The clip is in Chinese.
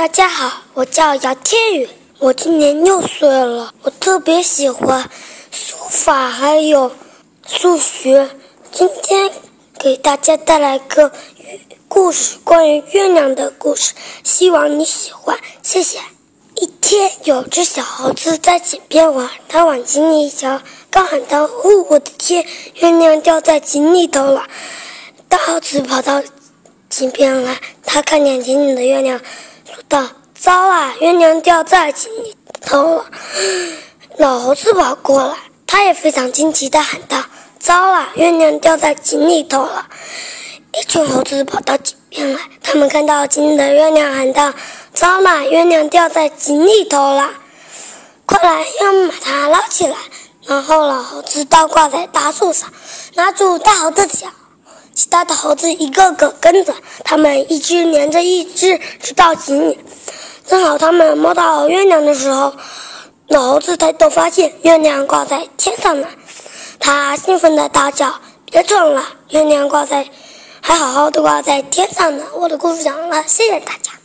大家好，我叫姚天宇，我今年六岁了。我特别喜欢书法还有数学。今天给大家带来个故事，关于月亮的故事，希望你喜欢，谢谢。一天，有只小猴子在井边玩，它往井里一瞧，刚喊到：“哦，我的天，月亮掉在井里头了！”大猴子跑到井边来，他看见井里的月亮。说道：“糟了，月亮掉在井里头了。”老猴子跑过来，他也非常惊奇地喊道：“糟了，月亮掉在井里头了！”一群猴子跑到井边来，他们看到井里的月亮，喊道：“糟了，月亮掉在井里头了！快来，要把它捞起来！”然后老猴子倒挂在大树上，拉住大猴子的脚。其他的猴子一个个跟着，他们一只连着一只，直到井里。正好他们摸到月亮的时候，老猴子抬头发现月亮挂在天上呢，他兴奋地大叫：“别撞了，月亮挂在，还好好的挂在天上呢！”我的故事讲完了，谢谢大家。